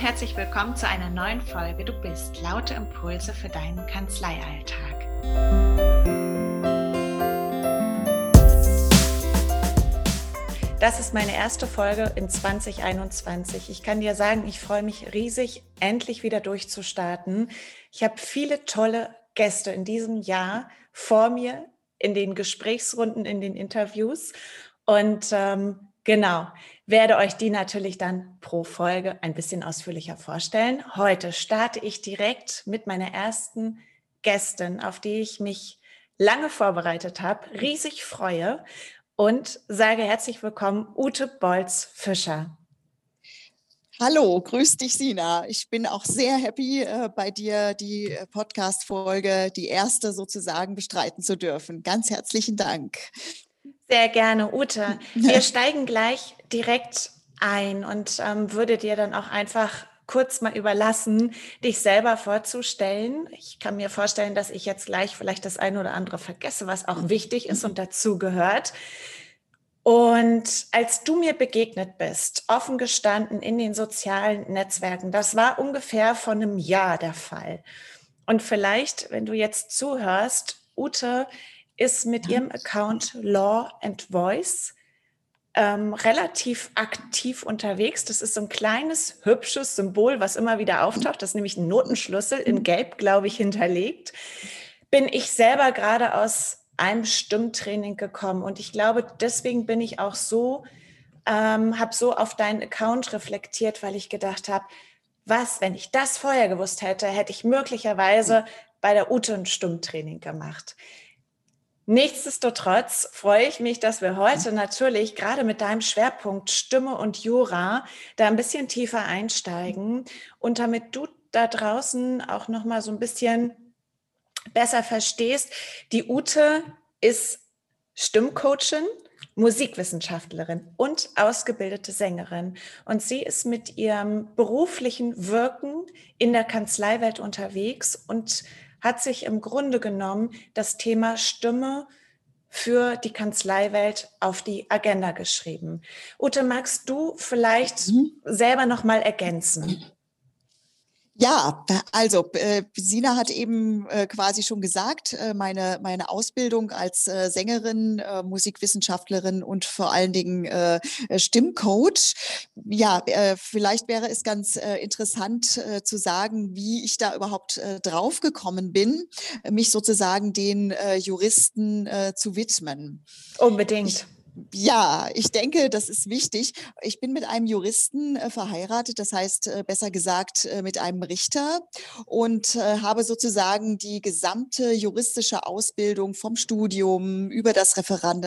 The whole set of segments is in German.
herzlich willkommen zu einer neuen Folge Du bist laute Impulse für deinen Kanzleialltag. Das ist meine erste Folge in 2021. Ich kann dir sagen, ich freue mich riesig, endlich wieder durchzustarten. Ich habe viele tolle Gäste in diesem Jahr vor mir in den Gesprächsrunden, in den Interviews. Und ähm, Genau, werde euch die natürlich dann pro Folge ein bisschen ausführlicher vorstellen. Heute starte ich direkt mit meiner ersten Gästin, auf die ich mich lange vorbereitet habe, riesig freue und sage herzlich willkommen, Ute Bolz-Fischer. Hallo, grüß dich, Sina. Ich bin auch sehr happy, äh, bei dir die äh, Podcast-Folge, die erste sozusagen, bestreiten zu dürfen. Ganz herzlichen Dank. Sehr gerne, Ute. Wir steigen gleich direkt ein und ähm, würde dir dann auch einfach kurz mal überlassen, dich selber vorzustellen. Ich kann mir vorstellen, dass ich jetzt gleich vielleicht das eine oder andere vergesse, was auch wichtig ist und dazu gehört. Und als du mir begegnet bist, offen gestanden in den sozialen Netzwerken, das war ungefähr vor einem Jahr der Fall. Und vielleicht, wenn du jetzt zuhörst, Ute ist mit ihrem Account Law and Voice ähm, relativ aktiv unterwegs. Das ist so ein kleines, hübsches Symbol, was immer wieder auftaucht. Das ist nämlich ein Notenschlüssel in Gelb, glaube ich, hinterlegt. Bin ich selber gerade aus einem Stimmtraining gekommen und ich glaube, deswegen bin ich auch so, ähm, habe so auf deinen Account reflektiert, weil ich gedacht habe, was, wenn ich das vorher gewusst hätte, hätte ich möglicherweise bei der Ute ein Stimmtraining gemacht. Nichtsdestotrotz freue ich mich, dass wir heute natürlich gerade mit deinem Schwerpunkt Stimme und Jura da ein bisschen tiefer einsteigen und damit du da draußen auch noch mal so ein bisschen besser verstehst. Die Ute ist Stimmcoachin, Musikwissenschaftlerin und ausgebildete Sängerin. Und sie ist mit ihrem beruflichen Wirken in der Kanzleiwelt unterwegs und hat sich im Grunde genommen das Thema Stimme für die Kanzleiwelt auf die Agenda geschrieben. Ute, magst du vielleicht mhm. selber noch mal ergänzen? Ja, also äh, Sina hat eben äh, quasi schon gesagt, äh, meine, meine Ausbildung als äh, Sängerin, äh, Musikwissenschaftlerin und vor allen Dingen äh, Stimmcoach. Ja, äh, vielleicht wäre es ganz äh, interessant äh, zu sagen, wie ich da überhaupt äh, draufgekommen bin, mich sozusagen den äh, Juristen äh, zu widmen. Unbedingt. Ich, ja, ich denke, das ist wichtig. Ich bin mit einem Juristen äh, verheiratet, das heißt äh, besser gesagt äh, mit einem Richter und habe sozusagen die gesamte juristische Ausbildung vom Studium über das Referend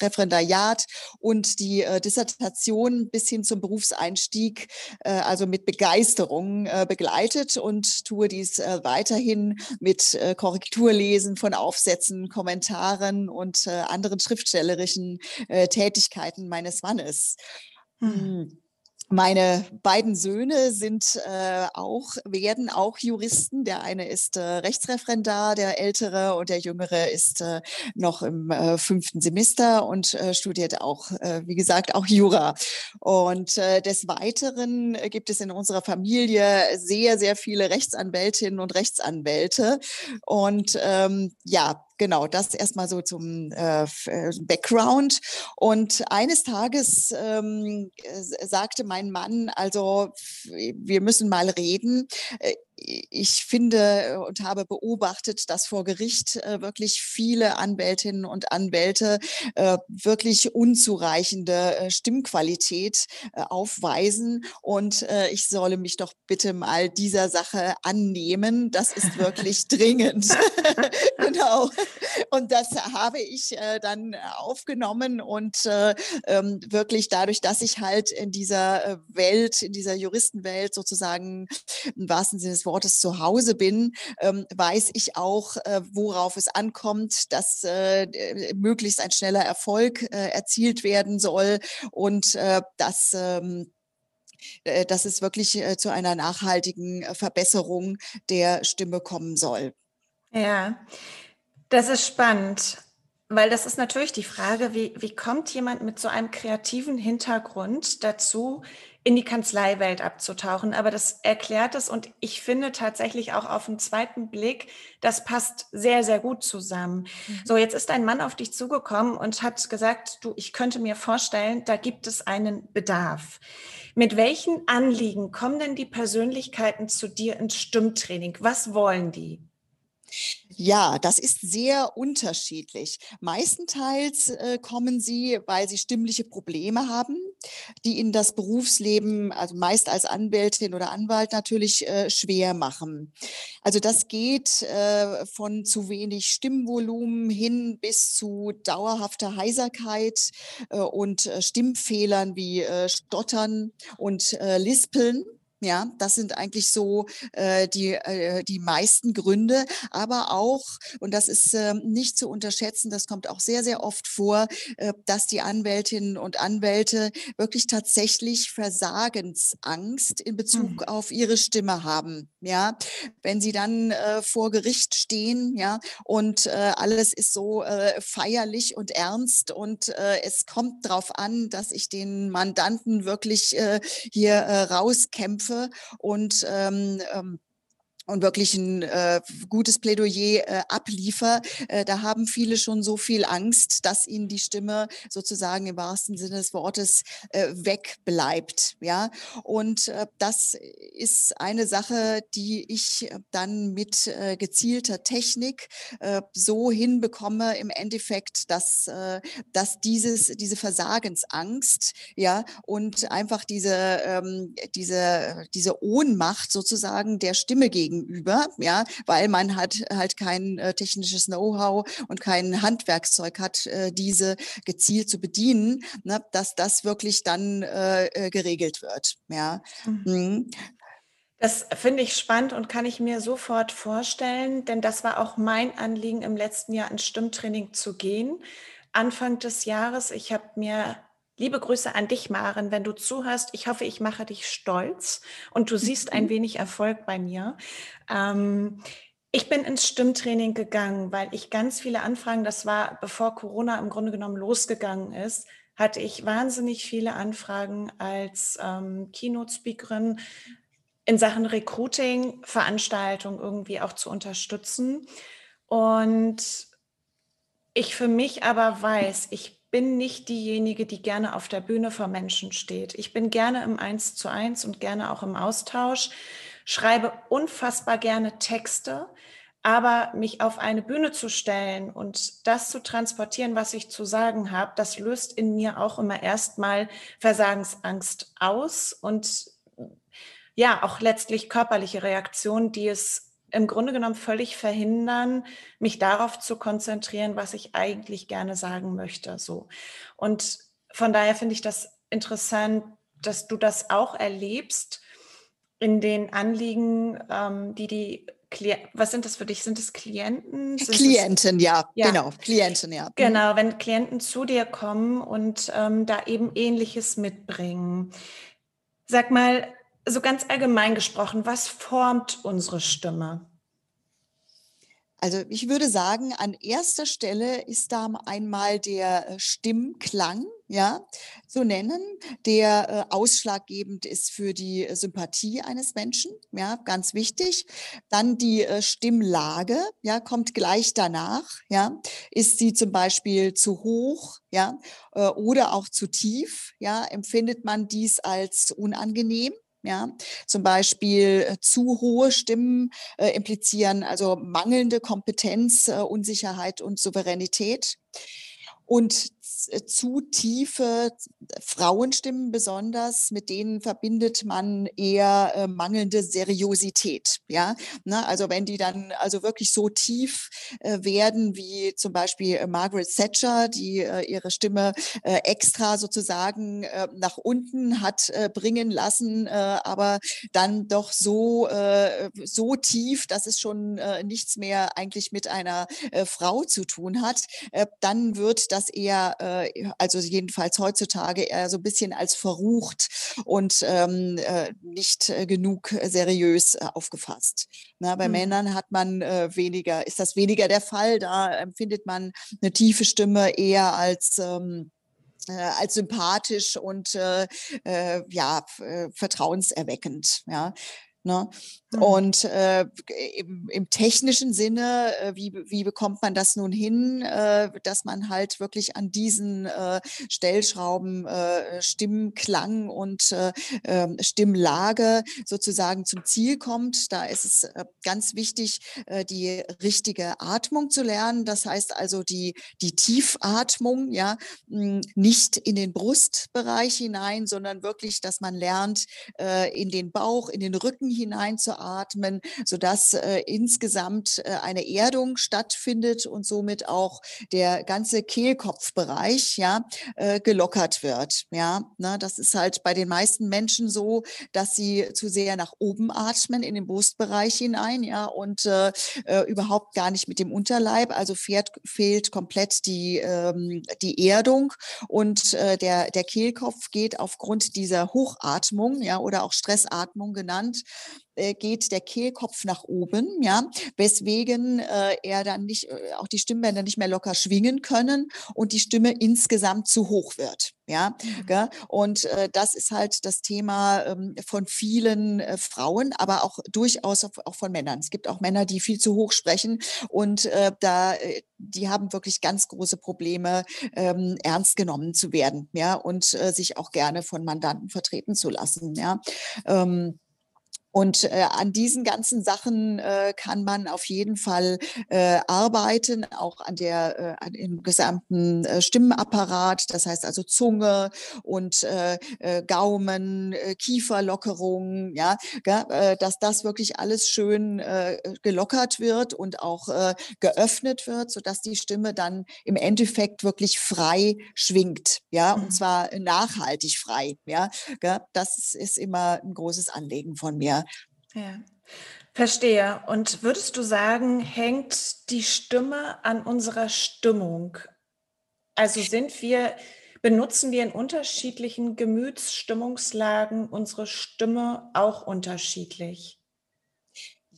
Referendariat und die Dissertation bis hin zum Berufseinstieg, also mit Begeisterung begleitet und tue dies weiterhin mit Korrekturlesen von Aufsätzen, Kommentaren und anderen schriftstellerischen äh, Tätigkeiten meines Mannes. Mhm. Meine beiden Söhne sind äh, auch, werden auch Juristen. Der eine ist äh, Rechtsreferendar, der ältere, und der jüngere ist äh, noch im äh, fünften Semester und äh, studiert auch, äh, wie gesagt, auch Jura. Und äh, des Weiteren gibt es in unserer Familie sehr, sehr viele Rechtsanwältinnen und Rechtsanwälte. Und ähm, ja, genau, das erstmal so zum äh, äh Background. Und eines Tages ähm, sagte mein Mann, also wir müssen mal reden. Ich finde äh, und habe beobachtet, dass vor Gericht äh, wirklich viele Anwältinnen und Anwälte äh, wirklich unzureichende Stimmqualität aufweisen. Und ich solle mich doch bitte mal dieser Sache annehmen. Das ist wirklich dringend. genau. Und das habe ich dann aufgenommen und ähm, wirklich dadurch, dass ich halt in dieser Welt, in dieser Juristenwelt sozusagen im wahrsten Sinne des Wortes zu Hause bin, ähm, weiß ich auch, äh, worauf es ankommt, dass äh, möglichst ein schneller Erfolg äh, erzielt werden soll und dass ähm, äh, dass es wirklich zu einer nachhaltigen Verbesserung der Stimme kommen soll. Ja, das ist spannend. weil das ist natürlich die Frage, wie, wie kommt jemand mit so einem kreativen Hintergrund dazu, in die Kanzleiwelt abzutauchen. Aber das erklärt es und ich finde tatsächlich auch auf den zweiten Blick, das passt sehr, sehr gut zusammen. Mhm. So, jetzt ist ein Mann auf dich zugekommen und hat gesagt, du, ich könnte mir vorstellen, da gibt es einen Bedarf. Mit welchen Anliegen kommen denn die Persönlichkeiten zu dir ins Stimmtraining? Was wollen die? Ja, das ist sehr unterschiedlich. Meistenteils äh, kommen sie, weil sie stimmliche Probleme haben, die ihnen das Berufsleben, also meist als Anwältin oder Anwalt natürlich äh, schwer machen. Also das geht äh, von zu wenig Stimmvolumen hin bis zu dauerhafter Heiserkeit äh, und äh, Stimmfehlern wie äh, Stottern und Lispeln. Ja, das sind eigentlich so äh, die, äh, die meisten Gründe, aber auch, und das ist äh, nicht zu unterschätzen, das kommt auch sehr, sehr oft vor, äh, dass die Anwältinnen und Anwälte wirklich tatsächlich Versagensangst in Bezug mhm. auf ihre Stimme haben. Ja, wenn sie dann äh, vor Gericht stehen, ja, und äh, alles ist so äh, feierlich und ernst und äh, es kommt darauf an, dass ich den Mandanten wirklich äh, hier äh, rauskämpfe und ähm, ähm, und wirklich ein äh, gutes Plädoyer äh, abliefer, äh, da haben viele schon so viel Angst, dass ihnen die Stimme sozusagen im wahrsten Sinne des Wortes äh, wegbleibt. Ja, und äh, das ist eine Sache, die ich dann mit äh, gezielter Technik äh, so hinbekomme im Endeffekt, dass, äh, dass dieses, diese Versagensangst, ja, und einfach diese, ähm, diese, diese Ohnmacht sozusagen der Stimme gegen gegenüber, ja, weil man hat halt kein äh, technisches Know-how und kein Handwerkszeug hat, äh, diese gezielt zu bedienen, ne, dass das wirklich dann äh, äh geregelt wird, ja. Mhm. mhm. Das finde ich spannend und kann ich mir sofort vorstellen, denn das war auch mein Anliegen im letzten Jahr ins Stimmtraining zu gehen. Anfang des Jahres, ich habe mir Liebe Grüße an dich, Maren, wenn du zuhörst. Ich hoffe, ich mache dich stolz und du siehst ein mhm. wenig Erfolg bei mir. Ähm, ich bin ins Stimmtraining gegangen, weil ich ganz viele Anfragen, das war bevor Corona im Grunde genommen losgegangen ist, hatte ich wahnsinnig viele Anfragen als ähm, Keynote-Speakerin in Sachen Recruiting, Veranstaltung irgendwie auch zu unterstützen. Und ich für mich aber weiß, ich bin nicht diejenige, die gerne auf der Bühne vor Menschen steht. Ich bin gerne im Eins zu eins und gerne auch im Austausch, schreibe unfassbar gerne Texte, aber mich auf eine Bühne zu stellen und das zu transportieren, was ich zu sagen habe, das löst in mir auch immer erstmal Versagensangst aus und ja, auch letztlich körperliche Reaktionen, die es im Grunde genommen völlig verhindern, mich darauf zu konzentrieren, was ich eigentlich gerne sagen möchte. So. Und von daher finde ich das interessant, dass du das auch erlebst in den Anliegen, ähm, die die Klienten, was sind das für dich? Sind es Klienten? Sind Klienten, es, ja, ja, genau, Klienten, ja. Mhm. Genau, wenn Klienten zu dir kommen und ähm, da eben Ähnliches mitbringen. Sag mal, so ganz allgemein gesprochen, was formt unsere Stimme? Also ich würde sagen, an erster Stelle ist da einmal der äh, Stimmklang, ja, zu nennen, der äh, ausschlaggebend ist für die Sympathie eines Menschen, ja, ganz wichtig. Dann die äh, Stimmlage, ja, kommt gleich danach, ja. Ist sie zum Beispiel zu hoch, ja, oder auch zu tief, ja, empfindet man dies als unangenehm, ja, zum Beispiel äh, zu hohe Stimmen äh, implizieren also mangelnde Kompetenz, äh, Unsicherheit und Souveränität. Und zu tiefe Frauenstimmen besonders, mit denen verbindet man eher äh, mangelnde Seriosität. Ja, ne? also wenn die dann also wirklich so tief äh, werden wie zum Beispiel äh, Margaret Thatcher, die äh, ihre Stimme äh, extra sozusagen nach unten hat bringen lassen, aber dann doch so so tief, dass es schon nichts mehr eigentlich mit einer Frau zu tun hat, dann wird das eher äh, also jedenfalls heutzutage eher so ein bisschen als verrucht und ähm, äh, nicht äh, genug seriös äh, aufgefasst. Na, bei mhm. Männern hat man äh, weniger, ist das weniger der Fall. Da empfindet man eine tiefe Stimme eher als ähm, äh, als sympathisch und äh, äh, ja vertrauenserweckend. Ja, Ne? Mhm. Und äh, im, im, technischen Sinne, äh, wie, wie bekommt man das nun hin, äh, dass man halt wirklich an diesen äh, Stellschrauben äh, Stimmklang und äh, ähm, Stimmlage sozusagen zum Ziel kommt? Da ist es ganz wichtig, die richtige Atmung zu lernen. Das heißt also die, die Tiefatmung, ja, hm, nicht in den Brustbereich hinein, sondern wirklich, dass man lernt, in den Bauch, in den Rücken hineinzuatmen, sodass äh, insgesamt äh, eine Erdung stattfindet und somit auch der ganze Kehlkopfbereich ja, äh, gelockert wird. Ja, ne, das ist halt bei den meisten Menschen so, dass sie zu sehr nach oben atmen in den Brustbereich hinein, ja, und äh, äh, überhaupt gar nicht mit dem Unterleib. Also fährt, fehlt komplett die, ähm, die Erdung und äh, der, der Kehlkopf geht aufgrund dieser Hochatmung, ja, oder auch Stressatmung genannt, äh, geht der Kehlkopf nach oben, ja, weswegen äh, er dann nicht, äh, auch die Stimmbänder nicht mehr locker schwingen können und die Stimme insgesamt zu hoch wird. Ja, mhm. und äh, das ist halt das Thema ähm, von vielen äh, Frauen, aber auch durchaus auch von Männern. Es gibt auch Männer, die viel zu hoch sprechen und äh, da, äh, die haben wirklich ganz große Probleme, ähm, ernst genommen zu werden, ja, und sich auch gerne von Mandanten vertreten zu lassen, ja. Ähm, und äh, an diesen ganzen Sachen äh, kann man auf jeden Fall äh, arbeiten, auch an der äh, an dem gesamten äh, Stimmenapparat, das heißt also Zunge und äh, äh, Gaumen, äh, Kieferlockerung, ja, äh, dass das wirklich alles schön äh, gelockert wird und auch äh, geöffnet wird, so dass die Stimme dann im Endeffekt wirklich frei schwingt, ja, und mhm. zwar nachhaltig frei, ja. Das ist immer ein großes Anliegen von mir. Ja, verstehe. Und würdest du sagen, hängt die Stimme an unserer Stimmung? Also sind wir, benutzen wir in unterschiedlichen Gemütsstimmungslagen unsere Stimme auch unterschiedlich?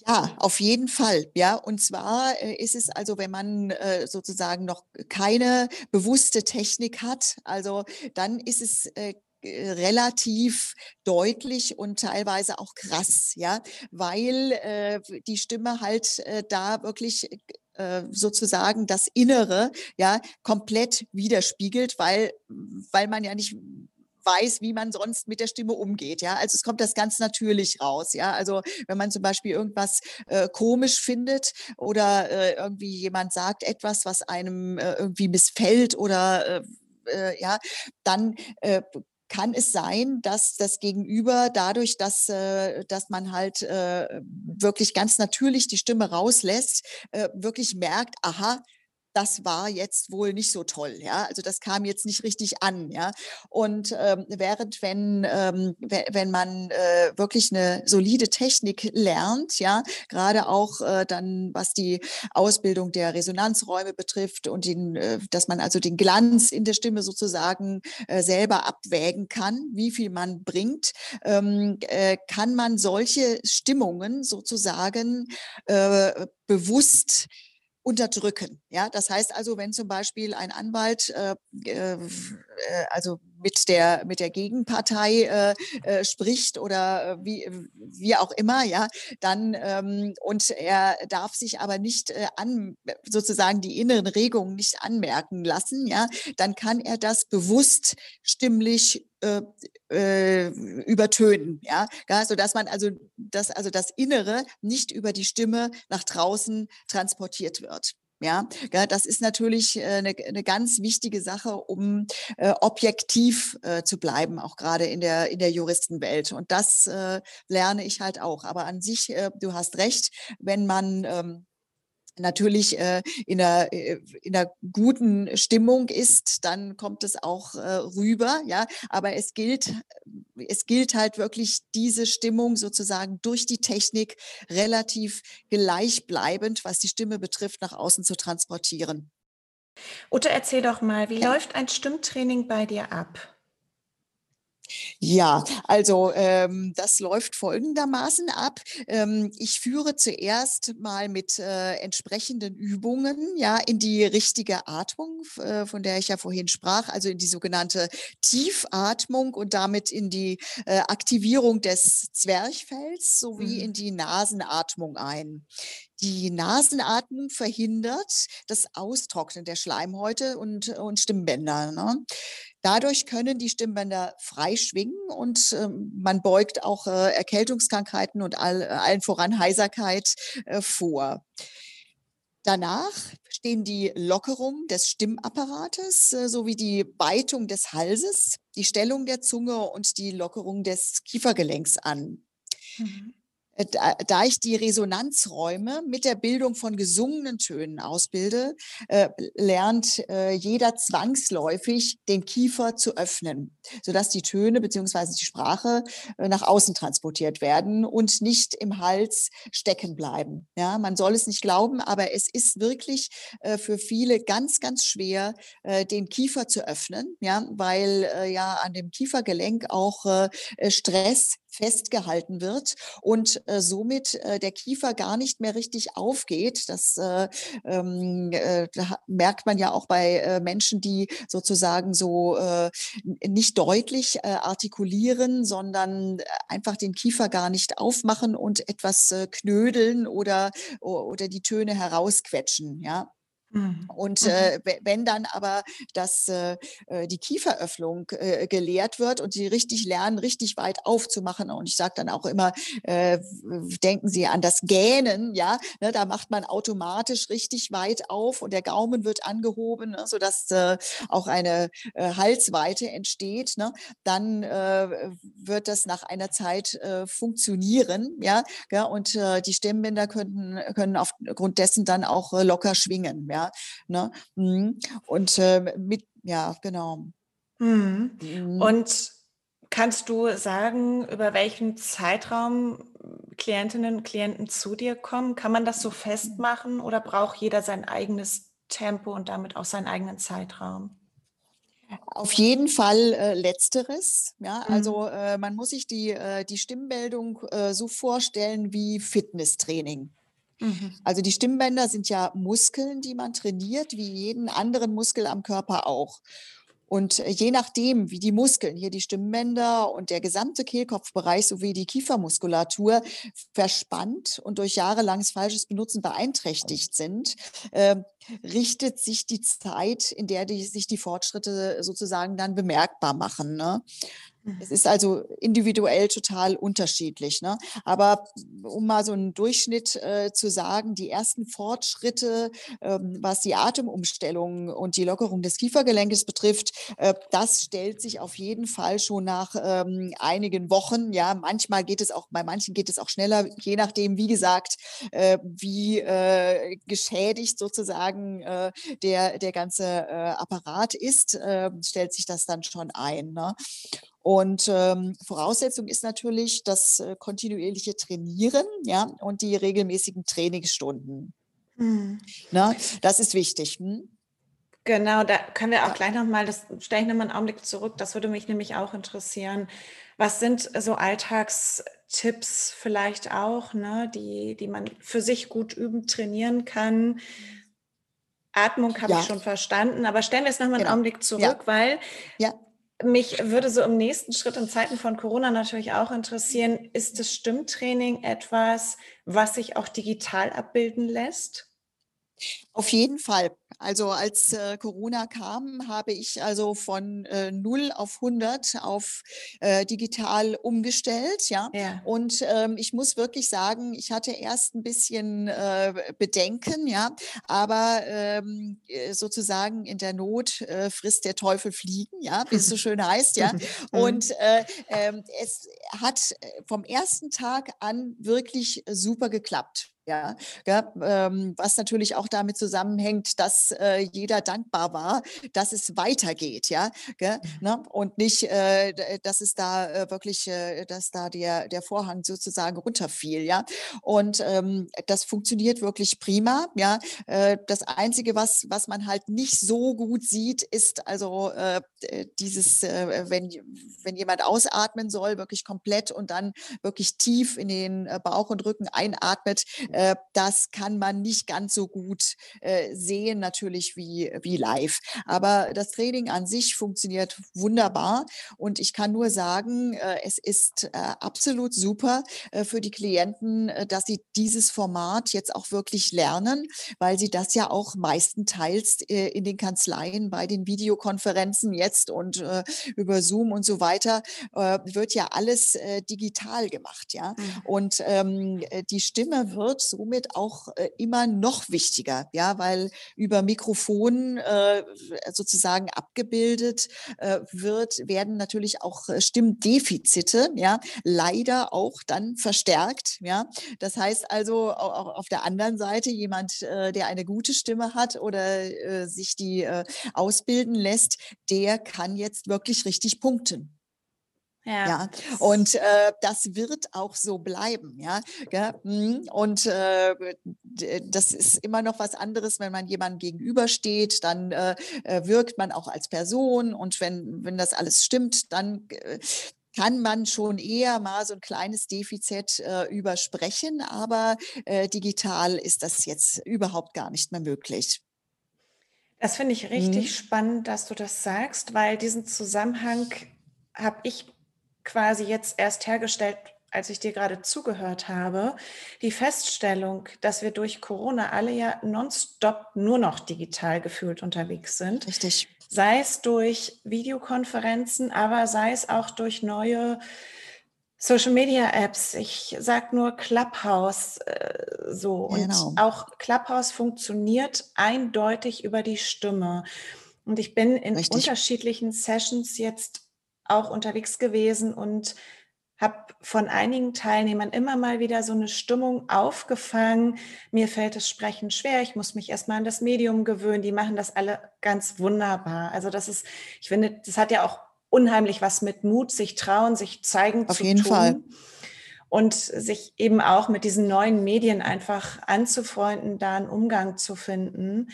Ja, auf jeden Fall. Ja, und zwar äh, ist es also, wenn man äh, sozusagen noch keine bewusste Technik hat, also dann ist es äh, relativ deutlich und teilweise auch krass, ja, weil äh, die Stimme halt äh, da wirklich äh, sozusagen das Innere ja komplett widerspiegelt, weil weil man ja nicht weiß, wie man sonst mit der Stimme umgeht. Ja, also es kommt das ganz natürlich raus. Ja, also wenn man zum Beispiel irgendwas äh, komisch findet oder äh, irgendwie jemand sagt etwas, was einem äh, irgendwie missfällt oder äh, äh ja, dann äh, kann es sein, dass das Gegenüber dadurch, dass, äh, dass man halt äh, wirklich ganz natürlich die Stimme rauslässt, äh, wirklich merkt, aha, das war jetzt wohl nicht so toll, ja. Also das kam jetzt nicht richtig an, ja. Und ähm, während wenn ähm, wenn man äh, wirklich eine solide Technik lernt, ja, gerade auch äh, dann was die Ausbildung der Resonanzräume betrifft und den, äh, dass man also den Glanz in der Stimme sozusagen äh, selber abwägen kann, wie viel man bringt, ähm, äh, kann man solche Stimmungen sozusagen äh, bewusst unterdrücken. Ja, das heißt also, wenn zum Beispiel ein Anwalt äh, äh, also mit der mit der Gegenpartei äh, äh, spricht oder äh, wie wie auch immer, ja, dann ähm, und er darf sich aber nicht äh, an sozusagen die inneren Regungen nicht anmerken lassen, ja, dann kann er das bewusst stimmlich äh, äh, übertönen, ja, so dass man also das also das Innere nicht über die Stimme nach draußen transportiert wird. Ja, das ist natürlich eine, äh, eine ganz wichtige Sache, um äh, objektiv äh, zu bleiben, auch gerade in der, in der Juristenwelt. Und das äh, lerne ich halt auch. Aber an sich, äh, du hast recht, wenn man ähm, natürlich äh, in, einer, äh, in einer guten Stimmung ist, dann kommt es auch äh, rüber, ja. Aber es gilt, es gilt halt wirklich diese Stimmung sozusagen durch die Technik relativ gleichbleibend, was die Stimme betrifft, nach außen zu transportieren. Ute, erzähl doch mal, wie ja. läuft ein Stimmtraining bei dir ab? Ja, also ähm, das läuft folgendermaßen ab. Ähm, ich führe zuerst mal mit äh, entsprechenden Übungen ja in die richtige Atmung, äh, von der ich ja vorhin sprach, also in die sogenannte Tiefatmung und damit in die äh, Aktivierung des Zwerchfells sowie mhm. in die Nasenatmung ein. Die Nasenatmung verhindert das Austrocknen der Schleimhäute und, und Stimmbänder. Ne? Dadurch können die Stimmbänder frei schwingen und äh, man beugt auch äh, Erkältungskrankheiten und all, allen voran Heiserkeit äh, vor. Danach stehen die Lockerung des Stimmapparates äh, sowie die Beitung des Halses, die Stellung der Zunge und die Lockerung des Kiefergelenks an. Mhm. Äh, da, ich die Resonanzräume mit der Bildung von gesungenen Tönen ausbilde, äh, lernt äh, jeder zwangsläufig den Kiefer zu öffnen, sodass die Töne beziehungsweise die Sprache nach außen transportiert werden und nicht im Hals stecken bleiben. Ja, man soll es nicht glauben, aber es ist wirklich für viele ganz, ganz schwer, den Kiefer zu öffnen, ja, weil ja an dem Kiefergelenk auch Stress festgehalten wird und äh, somit äh, der Kiefer gar nicht mehr richtig aufgeht. Das äh, ähm, äh, merkt man ja auch bei äh, Menschen, die sozusagen so äh, nicht deutlich äh, artikulieren, sondern äh, einfach den Kiefer gar nicht aufmachen und etwas äh, knödeln oder, oder die Töne herausquetschen. Ja. Mhm. Und mhm. äh, wenn dann aber das, äh, äh, die Kieferöffnung äh, gelehrt wird und sie richtig lernen, richtig weit aufzumachen, und ich sage dann auch immer, äh, denken Sie an das Gähnen, ja, ne, da macht man automatisch richtig weit auf und der Gaumen wird angehoben, ne, sodass äh, auch eine äh, Halsweite entsteht, ne, dann äh, wird das nach einer Zeit äh, funktionieren, ja, ja und äh, die Stimmbänder könnten, können aufgrund dessen dann auch äh, locker schwingen, ja ja. Ne? Mhm. Und äh, mit, ja, genau. Mhm. Mhm. Und kannst du sagen, über welchen Zeitraum Klientinnen und Klienten zu dir kommen? Kann man das so festmachen oder braucht jeder sein eigenes Tempo und damit auch seinen eigenen Zeitraum? Auf jeden Fall äh, letzteres. Ja, mhm. also äh, man muss sich die, äh, die Stimmbildung äh, so vorstellen wie Fitnesstraining. Mhm. Also die Stimmbänder sind ja Muskeln, die man trainiert, wie jeden anderen Muskel am Körper auch. Und äh, je nachdem, wie die Muskeln, hier die Stimmbänder und der gesamte Kehlkopfbereich sowie die Kiefermuskulatur verspannt und durch jahrelanges falsches Benutzen beeinträchtigt sind, äh, richtet sich die Zeit, in der die, sich die Fortschritte sozusagen dann bemerkbar machen. Ne? Es ist also individuell total unterschiedlich. Ne? Aber um mal so einen Durchschnitt äh, zu sagen, die ersten Fortschritte, ähm, was die Atemumstellung und die Lockerung des Kiefergelenkes betrifft, äh, das stellt sich auf jeden Fall schon nach ähm, einigen Wochen. Ja, manchmal geht es auch, bei manchen geht es auch schneller, je nachdem, wie gesagt, äh, wie äh, geschädigt sozusagen äh, der, der ganze äh, Apparat ist, stellt sich das dann schon ein. Ne? Und ähm, Voraussetzung ist natürlich das äh, kontinuierliche Trainieren ja, und die regelmäßigen Trainingsstunden. Mhm. Na, das ist wichtig. Hm? Genau, da können wir auch gleich nochmal, das stelle ich nochmal einen Augenblick zurück, das würde mich nämlich auch interessieren. Was sind so Alltagstipps vielleicht auch, ne, die, die man für sich gut üben, trainieren kann? Atmung habe ja. ich schon verstanden, aber stellen wir es nochmal genau. einen Augenblick zurück, ja. weil ja mich würde so im nächsten Schritt in Zeiten von Corona natürlich auch interessieren, ist das Stimmtraining etwas, was sich auch digital abbilden lässt? Auf jeden Fall. Also als äh, Corona kam, habe ich also von äh, 0 auf 100 auf äh, digital umgestellt. Ja. ja. Und ähm, ich muss wirklich sagen, ich hatte erst ein bisschen äh, Bedenken, ja, aber ähm, äh, sozusagen in der Not äh, frisst der Teufel Fliegen, ja, wie es so schön heißt, ja. Und äh, äh, es hat vom ersten Tag an wirklich super geklappt. Ja, ähm, was natürlich auch damit zusammenhängt, dass äh, jeder dankbar war, dass es weitergeht, ja, mhm. ne? und nicht, äh, dass es da äh, wirklich, dass da der, der Vorhang sozusagen runterfiel, ja. Und ähm, das funktioniert wirklich prima, ja. Das Einzige, was, was man halt nicht so gut sieht, ist also dieses, wenn, wenn jemand ausatmen soll, wirklich komplett und dann wirklich tief in den Bauch und Rücken einatmet, das kann man nicht ganz so gut äh, sehen, natürlich wie, wie live. Aber das Training an sich funktioniert wunderbar und ich kann nur sagen, äh, es ist äh, absolut super äh, für die Klienten, äh, dass sie dieses Format jetzt auch wirklich lernen, weil sie das ja auch meistenteils in den Kanzleien bei den Videokonferenzen jetzt und über Zoom und so weiter wird ja alles digital gemacht, ja. Mhm. Und ähm, die Stimme wird somit auch äh, immer noch wichtiger, ja, weil über Mikrofon äh, sozusagen abgebildet äh, wird, werden natürlich auch äh, Stimmdefizite, ja, leider auch dann verstärkt, ja. Das heißt also auch auf der anderen Seite jemand, äh, der eine gute Stimme hat oder äh, sich die ausbilden lässt, der kann jetzt wirklich richtig punkten. Ja. ja. Und äh, das wird auch so bleiben, ja. Hm, und äh, das ist immer noch was anderes, wenn man jemandem gegenübersteht, dann äh, äh, wirkt man auch als Person und wenn, wenn das alles stimmt, dann äh, kann man schon eher mal so ein kleines Defizit äh, übersprechen, aber äh, digital ist das jetzt überhaupt gar nicht mehr möglich. Das finde ich richtig hm. spannend, dass du das sagst, weil diesen Zusammenhang habe ich quasi jetzt erst hergestellt, als ich dir gerade zugehört habe, die Feststellung, dass wir durch Corona alle ja nonstop nur noch digital gefühlt unterwegs sind. Richtig. Sei es durch Videokonferenzen, aber sei es auch durch neue Social Media Apps. Ich sage nur Clubhouse äh, so. Genau. Und auch Clubhouse funktioniert eindeutig über die Stimme. Und ich bin in Richtig. unterschiedlichen Sessions jetzt auch unterwegs gewesen und habe von einigen Teilnehmern immer mal wieder so eine Stimmung aufgefangen. Mir fällt das Sprechen schwer. Ich muss mich erstmal an das Medium gewöhnen. Die machen das alle ganz wunderbar. Also das ist, ich finde, das hat ja auch unheimlich was mit Mut, sich trauen, sich zeigen Auf zu jeden tun. Fall. Und sich eben auch mit diesen neuen Medien einfach anzufreunden, da einen Umgang zu finden.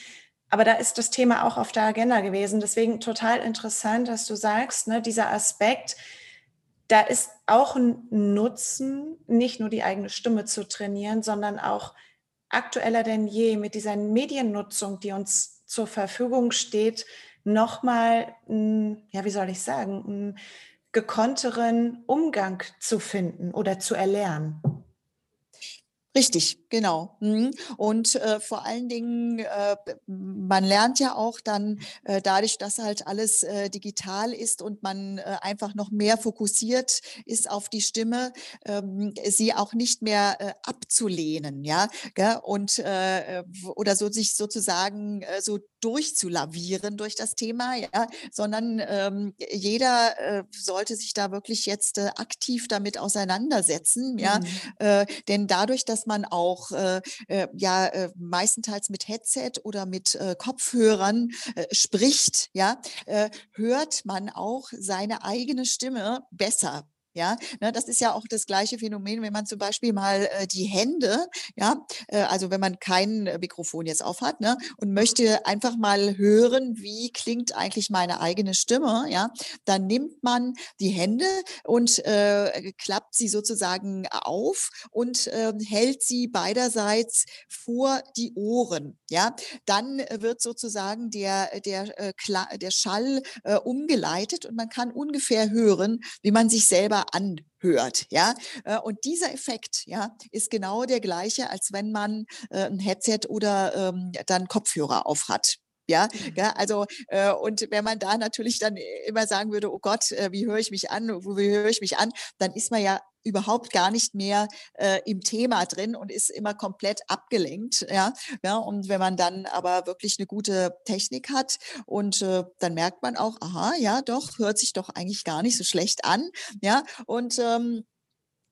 Aber da ist das Thema auch auf der Agenda gewesen. Deswegen total interessant, dass du sagst, ne, dieser Aspekt, da ist auch ein Nutzen, nicht nur die eigene Stimme zu trainieren, sondern auch aktueller denn je mit dieser Mediennutzung, die uns zur Verfügung steht, nochmal, ja, wie soll ich sagen, einen gekonnteren Umgang zu finden oder zu erlernen. Richtig, genau. Mhm. Und äh, vor allen Dingen, äh, man lernt ja auch dann äh, dadurch, dass halt alles äh, digital ist und man äh, einfach noch mehr fokussiert ist auf die Stimme, ähm, sie auch nicht mehr äh, abzulehnen, ja, gell? und oder so sich sozusagen so durchzulavieren durch das Thema, ja, sondern ähm, jeder sollte sich da wirklich jetzt aktiv damit auseinandersetzen, ja, mhm. denn dadurch, dass man auch äh, äh, ja äh, meistenteils mit Headset oder mit äh, Kopfhörern äh, spricht, ja, äh, hört man auch seine eigene Stimme besser. Ja, ne, das ist ja auch das gleiche Phänomen, wenn man zum Beispiel mal äh, die Hände, ja, äh, also wenn man kein äh, Mikrofon jetzt auf hat, ne, und möchte einfach mal hören, wie klingt eigentlich meine eigene Stimme, ja, dann nimmt man die Hände und äh, klappt sie sozusagen auf und äh, hält sie beiderseits vor die Ohren, ja. Dann wird sozusagen der, der, äh, der Schall äh, umgeleitet und man kann ungefähr hören, wie man sich selber anhört. Ja? Äh, und dieser Effekt ja, ist genau der gleiche, als wenn man äh, ein Headset oder ähm, dann Kopfhörer auf hat. Ja, mhm. ja, also äh, und wenn man da natürlich dann immer sagen würde, oh Gott, äh, wie höre ich mich an, wie höre ich mich an, dann ist man ja überhaupt gar nicht mehr äh, im Thema drin und ist immer komplett abgelenkt. Ja? ja, und wenn man dann aber wirklich eine gute Technik hat und äh, dann merkt man auch, aha, ja, doch, hört sich doch eigentlich gar nicht so schlecht an. Ja, und ähm,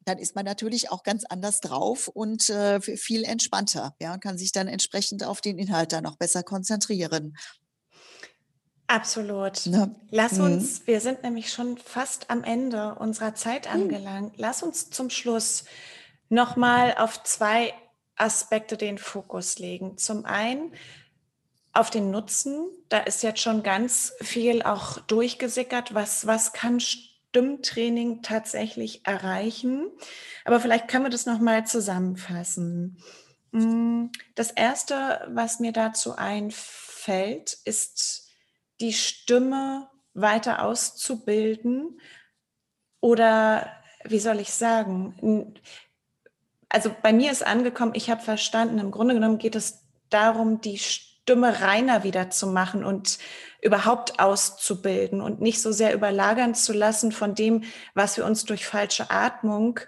dann ist man natürlich auch ganz anders drauf und äh, viel entspannter, ja, und kann sich dann entsprechend auf den Inhalt dann noch besser konzentrieren. Absolut. Ne? Lass mhm. uns, wir sind nämlich schon fast am Ende unserer Zeit mhm. angelangt. Lass uns zum Schluss nochmal auf zwei Aspekte den Fokus legen. Zum einen auf den Nutzen. Da ist jetzt schon ganz viel auch durchgesickert. Was, was kann Stimmtraining tatsächlich erreichen? Aber vielleicht können wir das nochmal zusammenfassen. Mm, das erste, was mir dazu einfällt, ist die Stimme weiter auszubilden oder wie soll ich sagen? Also bei mir ist angekommen, ich habe verstanden, im Grunde genommen geht es darum, die Stimme reiner wieder zu machen und überhaupt auszubilden und nicht so sehr überlagern zu lassen von dem, was wir uns durch falsche Atmung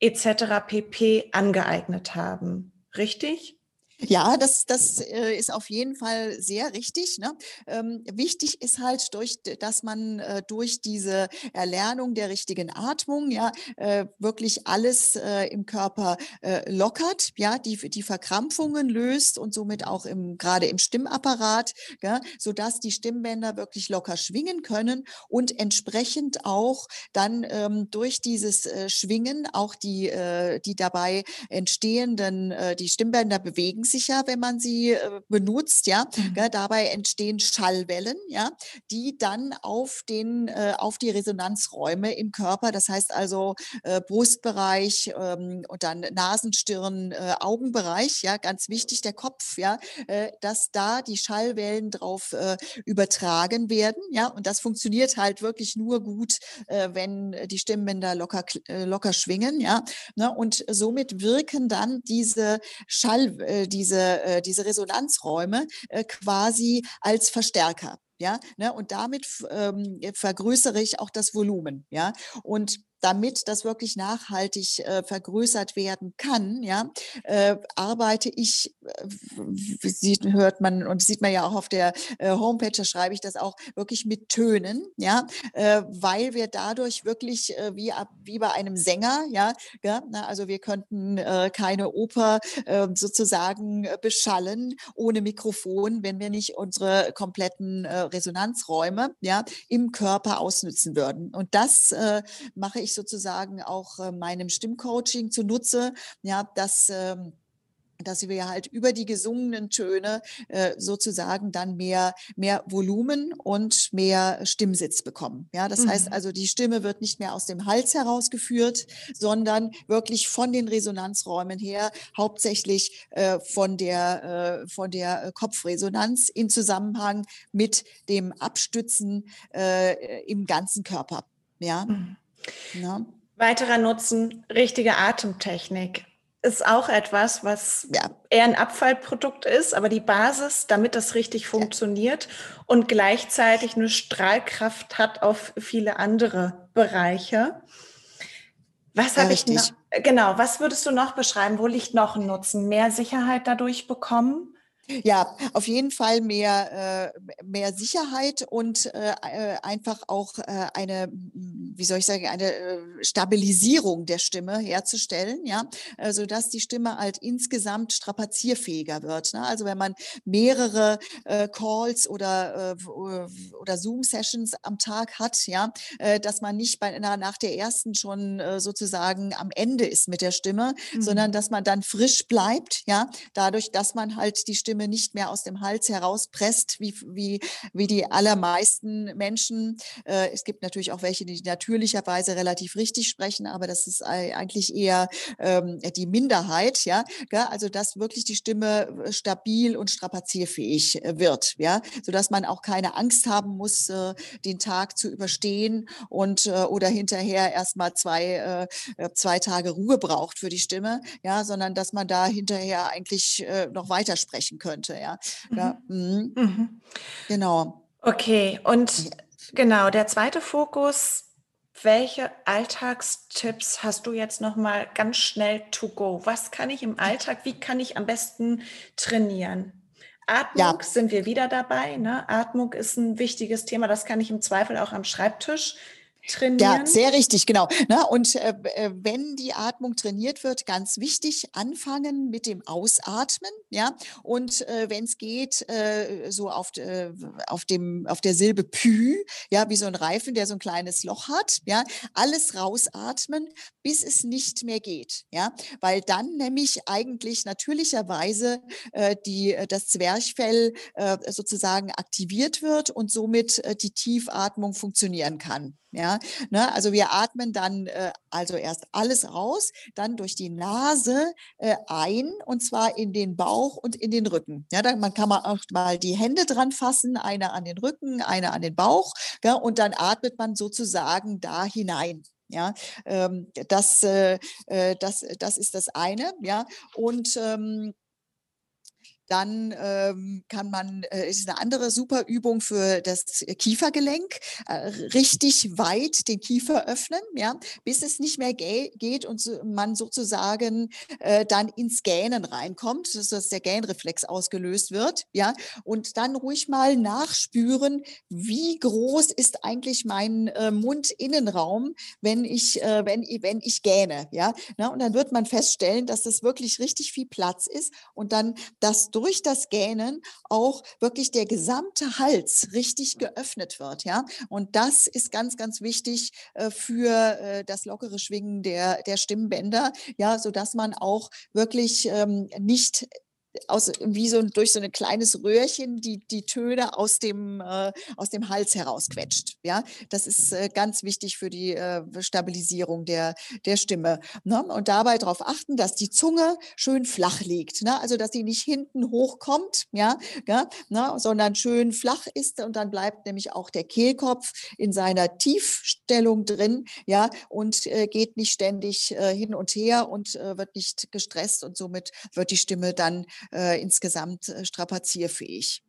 etc. pp angeeignet haben. Richtig? Ja, das, das äh, ist auf jeden Fall sehr richtig. Ne? Ähm, wichtig ist halt, durch, dass man äh, durch diese Erlernung der richtigen Atmung ja äh, wirklich alles äh, im Körper äh, lockert, ja, die, die Verkrampfungen löst und somit auch im, gerade im Stimmapparat, ja, sodass die Stimmbänder wirklich locker schwingen können und entsprechend auch dann ähm, durch dieses Schwingen auch die, die dabei entstehenden, die Stimmbänder bewegen sich sicher, wenn man sie äh, benutzt, ja. Mhm. ja. Dabei entstehen Schallwellen, ja, die dann auf den, äh, auf die Resonanzräume im Körper, das heißt also äh, Brustbereich ähm, und dann Nasenstirn, Augenbereich, ja, ganz wichtig, der Kopf, ja, dass da die Schallwellen drauf übertragen werden, ja, und das funktioniert halt wirklich nur gut, wenn die Stimmbänder locker, locker schwingen, ja, ne, und somit wirken dann diese Schall, diese äh, diese Resonanzräume äh, quasi als Verstärker. Ja, ne, und damit ähm, vergrößere ich auch das Volumen. Ja, und damit das wirklich nachhaltig äh, vergrößert werden kann, ja, äh, arbeite ich, äh, sieht, hört man und sieht man ja auch auf der äh, Homepage, da schreibe ich das auch wirklich mit Tönen, ja, äh, weil wir dadurch wirklich äh, wie, wie bei einem Sänger, ja, ja na, also wir könnten keine Oper ähm, sozusagen beschallen ohne Mikrofon, wenn wir nicht unsere kompletten Resonanzräume, ja, im Körper ausnützen würden. Und das mache ich sozusagen auch äh, meinem Stimmcoaching zunutze, ja, dass ähm, dass wir halt über die gesungenen Töne äh, sozusagen dann mehr, mehr Volumen und mehr Stimmsitz bekommen. Ja, das mhm. heißt also, die Stimme wird nicht mehr aus dem Hals herausgeführt, sondern wirklich von den Resonanzräumen her, hauptsächlich äh, von der, äh, von der Kopfresonanz in Zusammenhang mit dem Abstützen äh, im ganzen Körper. Ja. Mhm. Ja. Weiterer Nutzen, richtige Atemtechnik ist auch etwas, was ja. eher ein Abfallprodukt ist, aber die Basis, damit das richtig funktioniert ja. und gleichzeitig eine Strahlkraft hat auf viele andere Bereiche. Was habe ich noch? Genau, was würdest du noch beschreiben? Wo liegt noch ein Nutzen? Mehr Sicherheit dadurch bekommen? Ja, auf jeden Fall mehr, äh, mehr Sicherheit und äh, äh einfach auch äh, eine, wie soll ich sagen, eine äh, Stabilisierung der Stimme herzustellen, ja, äh, sodass die Stimme halt insgesamt strapazierfähiger wird. Ne? Also wenn man mehrere äh, Calls oder, äh, oder Zoom-Sessions am Tag hat, ja, äh, dass man nicht bei, na, nach der ersten schon äh, sozusagen am Ende ist mit der Stimme, mhm. sondern dass man dann frisch bleibt, ja, dadurch, dass man halt die Stimme nicht mehr aus dem Hals herauspresst, wie, wie, wie die allermeisten Menschen. Äh, es gibt natürlich auch welche, die natürlicherweise relativ richtig sprechen, aber das ist eigentlich eher ähm, die Minderheit, ja. Also dass wirklich die Stimme äh, stabil und strapazierfähig äh, wird, ja, sodass man auch keine Angst haben muss, den Tag zu überstehen und oder hinterher erstmal zwei, zwei Tage Ruhe braucht für die Stimme, ja, sondern dass man da hinterher eigentlich noch weitersprechen könnte, ja. Mhm. ja mhm. Mhm. Genau. Okay, und genau, der zweite Fokus, welche Alltagstipps hast du jetzt noch mal ganz schnell to go? Was kann ich im Alltag, wie kann ich am besten trainieren? Atmung ja. sind wir wieder dabei. Ne? Atmung ist ein wichtiges Thema. Das kann ich im Zweifel auch am Schreibtisch trainieren. Ja, sehr richtig, genau. Na, und äh, äh, wenn die Atmung trainiert wird, ganz wichtig, anfangen mit dem Ausatmen, ja. Und äh, wenn es geht, äh, so auf, äh, auf, dem, auf der Silbe Pü, ja, wie so ein Reifen, der so ein kleines Loch hat, ja, alles rausatmen, bis es nicht mehr geht, ja. Weil dann nämlich eigentlich natürlicherweise äh, die, das Zwerchfell sozusagen aktiviert wird und somit die Tiefatmung funktionieren kann. Ja, ne? also wir atmen dann äh, also erst alles raus, dann durch die Nase äh, ein und zwar in den Bauch und in den Rücken. Ja, dann man kann man auch mal die Hände dran fassen, eine an den Rücken, eine an den Bauch, ja, und dann atmet man sozusagen da hinein. Ja, ähm, das, äh, äh das, das ist das eine. Ja, und ähm, dann ähm, kann man, äh, ist eine andere super Übung für das Kiefergelenk, äh, richtig weit den Kiefer öffnen, ja, bis es nicht mehr geht und so, man sozusagen äh, dann ins Gähnen reinkommt, dass der Gähnreflex ausgelöst wird, ja, und dann ruhig mal nachspüren, wie groß ist eigentlich mein äh, Mundinnenraum, wenn ich, äh, wenn, wenn ich gähne, ja, Na, und dann wird man feststellen, dass das wirklich richtig viel Platz ist und dann das durch das Gähnen auch wirklich der gesamte Hals richtig geöffnet wird. Ja, und das ist ganz, ganz wichtig äh, für äh, das lockere Schwingen der, der Stimmbänder. Ja, so dass man auch wirklich ähm, nicht aus, wie so durch so ein kleines Röhrchen die, die Töne aus dem, äh, aus dem Hals herausquetscht. Ja, das ist äh, ganz wichtig für die äh, Stabilisierung der, der Stimme. Ne? Und dabei darauf achten, dass die Zunge schön flach liegt. Ne? Also, dass sie nicht hinten hochkommt, ja, ja ne? sondern schön flach ist und dann bleibt nämlich auch der Kehlkopf in seiner Tiefstellung drin, ja, und äh, geht nicht ständig äh, hin und her und äh, wird nicht gestresst und somit wird die Stimme dann äh, insgesamt äh, strapazierfähig.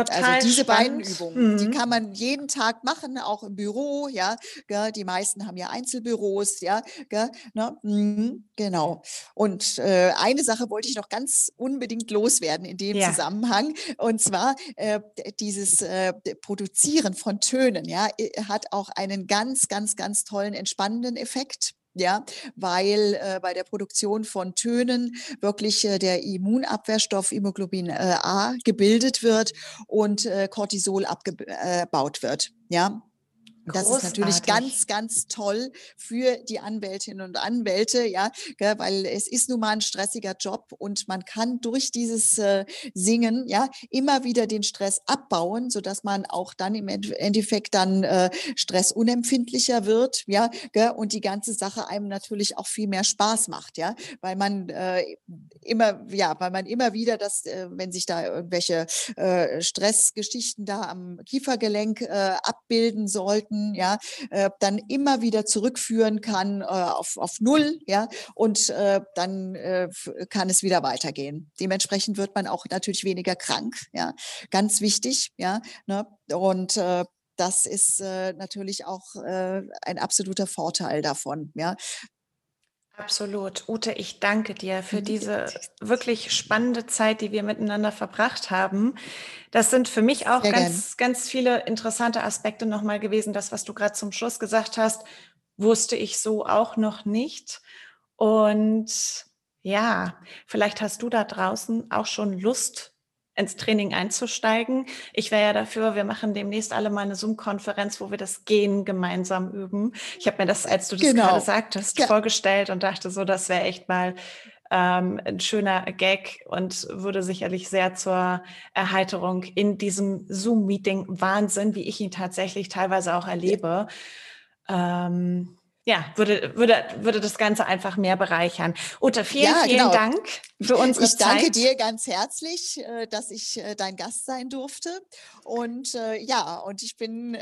Also Total also diese spannend. beiden Übungen, mhm. die kann man jeden Tag machen, auch im Büro, ja. Gell, die meisten haben ja Einzelbüros, ja. Gell, ne? mhm, genau. Und äh, eine Sache wollte ich noch ganz unbedingt loswerden in dem ja. Zusammenhang. Und zwar äh, dieses äh, Produzieren von Tönen, ja, hat auch einen ganz, ganz, ganz tollen entspannenden Effekt ja, weil äh, bei der Produktion von Tönen wirklich äh, der Immunabwehrstoff Immunoglobin äh, A gebildet wird und äh, Cortisol abgebaut wird. Ja, das ist natürlich ganz, ganz toll für die Anwältinnen und Anwälte, ja, weil es ist nun mal ein stressiger Job und man kann durch dieses äh, Singen, ja, immer wieder den Stress abbauen, so dass man auch dann im Endeffekt dann äh, stressunempfindlicher wird, ja, und die ganze Sache einem natürlich auch viel mehr Spaß macht, ja, weil man äh, immer, ja, weil man immer wieder das, wenn sich da irgendwelche Stressgeschichten da am Kiefergelenk abbilden sollten, ja, äh, dann immer wieder zurückführen kann äh, auf, auf Null, ja, und äh, dann äh, kann es wieder weitergehen. Dementsprechend wird man auch natürlich weniger krank, ja, ganz wichtig, ja, ne? und äh, das ist äh, natürlich auch ein absoluter Vorteil davon. Ja, Absolut. Ute, ich danke dir für diese wirklich spannende Zeit, die wir miteinander verbracht haben. Das sind für mich auch Sehr ganz, gern. ganz viele interessante Aspekte nochmal gewesen. Das, was du gerade zum Schluss gesagt hast, wusste ich so auch noch nicht. Und ja, vielleicht hast du da draußen auch schon Lust, ins Training einzusteigen. Ich wäre ja dafür, wir machen demnächst alle mal eine Zoom-Konferenz, wo wir das Gehen gemeinsam üben. Ich habe mir das, als du das genau. gerade sagtest, ja. vorgestellt und dachte so, das wäre echt mal ähm, ein schöner Gag und würde sicherlich sehr zur Erheiterung in diesem Zoom-Meeting Wahnsinn, wie ich ihn tatsächlich teilweise auch erlebe. Ja. Ähm, ja, würde, würde, würde das Ganze einfach mehr bereichern. Ute, vielen, ja, vielen genau. Dank für unsere Zeit. Ich danke dir ganz herzlich, äh, dass ich äh, dein Gast sein durfte. Und äh, ja, und ich bin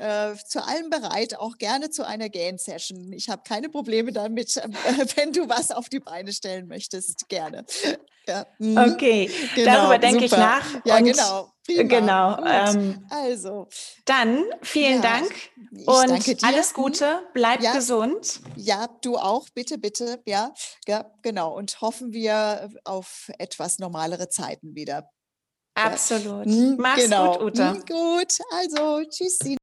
zu allem bereit, auch gerne zu einer Gain-Session. Ich habe keine Probleme damit, wenn du was auf die Beine stellen möchtest, gerne. Ja. Mhm. Okay, genau, darüber denke ich nach. Ja, genau. Prima. Genau. Ähm, also. Dann vielen ja, Dank und alles Gute. Bleib ja, gesund. Ja, du auch. Bitte, bitte. Ja, ja, genau. Und hoffen wir auf etwas normalere Zeiten wieder. Absolut. Mhm, Mach's genau. gut, Ute. Mhm, gut. Also, tschüssi.